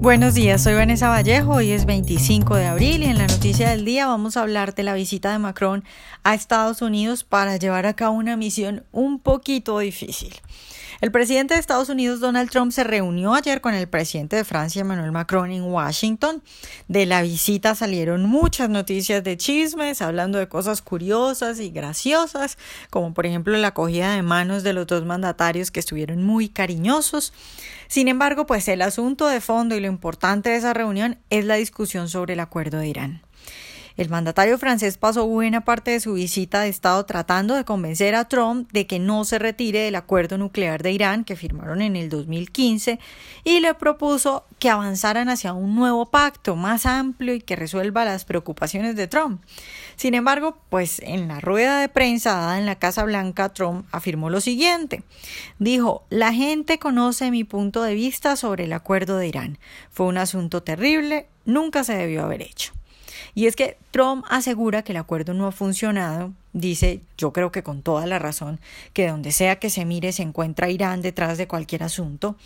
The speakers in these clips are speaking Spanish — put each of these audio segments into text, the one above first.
Buenos días, soy Vanessa Vallejo, hoy es 25 de abril y en la noticia del día vamos a hablar de la visita de Macron a Estados Unidos para llevar a cabo una misión un poquito difícil. El presidente de Estados Unidos, Donald Trump, se reunió ayer con el presidente de Francia, Emmanuel Macron, en Washington. De la visita salieron muchas noticias de chismes, hablando de cosas curiosas y graciosas, como por ejemplo la acogida de manos de los dos mandatarios que estuvieron muy cariñosos. Sin embargo, pues el asunto de fondo y lo importante de esa reunión es la discusión sobre el acuerdo de Irán. El mandatario francés pasó buena parte de su visita de Estado tratando de convencer a Trump de que no se retire del acuerdo nuclear de Irán que firmaron en el 2015 y le propuso que avanzaran hacia un nuevo pacto más amplio y que resuelva las preocupaciones de Trump. Sin embargo, pues en la rueda de prensa dada en la Casa Blanca, Trump afirmó lo siguiente. Dijo, la gente conoce mi punto de vista sobre el acuerdo de Irán. Fue un asunto terrible, nunca se debió haber hecho. Y es que Trump asegura que el acuerdo no ha funcionado. Dice, yo creo que con toda la razón, que donde sea que se mire se encuentra Irán detrás de cualquier asunto.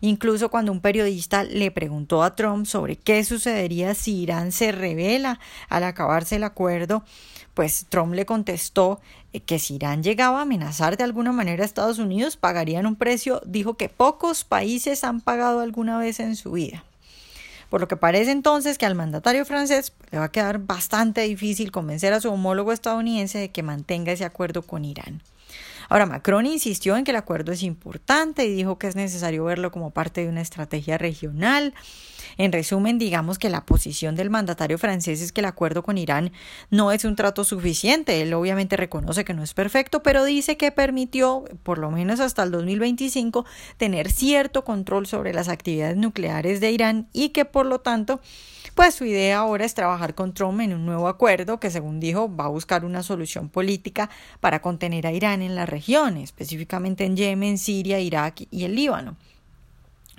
Incluso cuando un periodista le preguntó a Trump sobre qué sucedería si Irán se revela al acabarse el acuerdo, pues Trump le contestó que si Irán llegaba a amenazar de alguna manera a Estados Unidos, pagarían un precio, dijo que pocos países han pagado alguna vez en su vida. Por lo que parece entonces que al mandatario francés le va a quedar bastante difícil convencer a su homólogo estadounidense de que mantenga ese acuerdo con Irán. Ahora, Macron insistió en que el acuerdo es importante y dijo que es necesario verlo como parte de una estrategia regional. En resumen, digamos que la posición del mandatario francés es que el acuerdo con Irán no es un trato suficiente. Él obviamente reconoce que no es perfecto, pero dice que permitió, por lo menos hasta el 2025, tener cierto control sobre las actividades nucleares de Irán y que por lo tanto pues su idea ahora es trabajar con Trump en un nuevo acuerdo que, según dijo, va a buscar una solución política para contener a Irán en la región, específicamente en Yemen, Siria, Irak y el Líbano.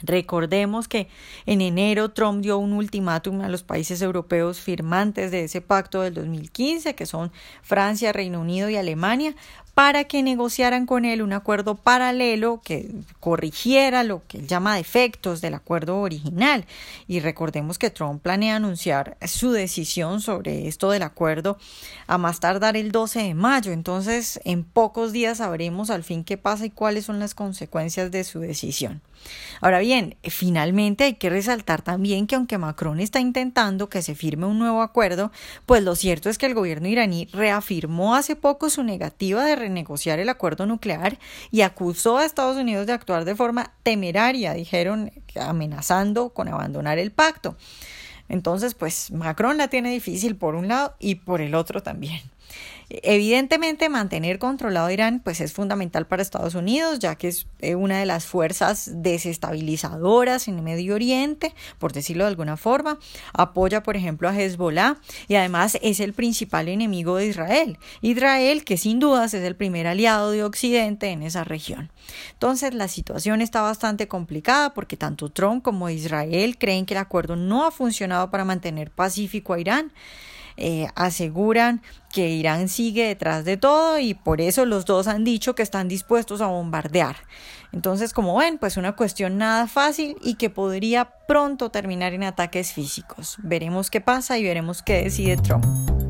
Recordemos que en enero Trump dio un ultimátum a los países europeos firmantes de ese pacto del 2015, que son Francia, Reino Unido y Alemania, para que negociaran con él un acuerdo paralelo que corrigiera lo que él llama defectos del acuerdo original. Y recordemos que Trump planea anunciar su decisión sobre esto del acuerdo a más tardar el 12 de mayo. Entonces, en pocos días sabremos al fin qué pasa y cuáles son las consecuencias de su decisión. Ahora bien, finalmente hay que resaltar también que aunque Macron está intentando que se firme un nuevo acuerdo, pues lo cierto es que el gobierno iraní reafirmó hace poco su negativa de renegociar el acuerdo nuclear y acusó a Estados Unidos de actuar de forma temeraria, dijeron, amenazando con abandonar el pacto. Entonces, pues Macron la tiene difícil por un lado y por el otro también. Evidentemente, mantener controlado Irán pues es fundamental para Estados Unidos, ya que es eh, una de las fuerzas desestabilizadoras en el Medio Oriente, por decirlo de alguna forma. Apoya, por ejemplo, a Hezbollah y además es el principal enemigo de Israel. Israel, que sin dudas es el primer aliado de Occidente en esa región. Entonces, la situación está bastante complicada porque tanto Trump como Israel creen que el acuerdo no ha funcionado para mantener pacífico a Irán. Eh, aseguran que Irán sigue detrás de todo y por eso los dos han dicho que están dispuestos a bombardear. Entonces, como ven, pues una cuestión nada fácil y que podría pronto terminar en ataques físicos. Veremos qué pasa y veremos qué decide Trump.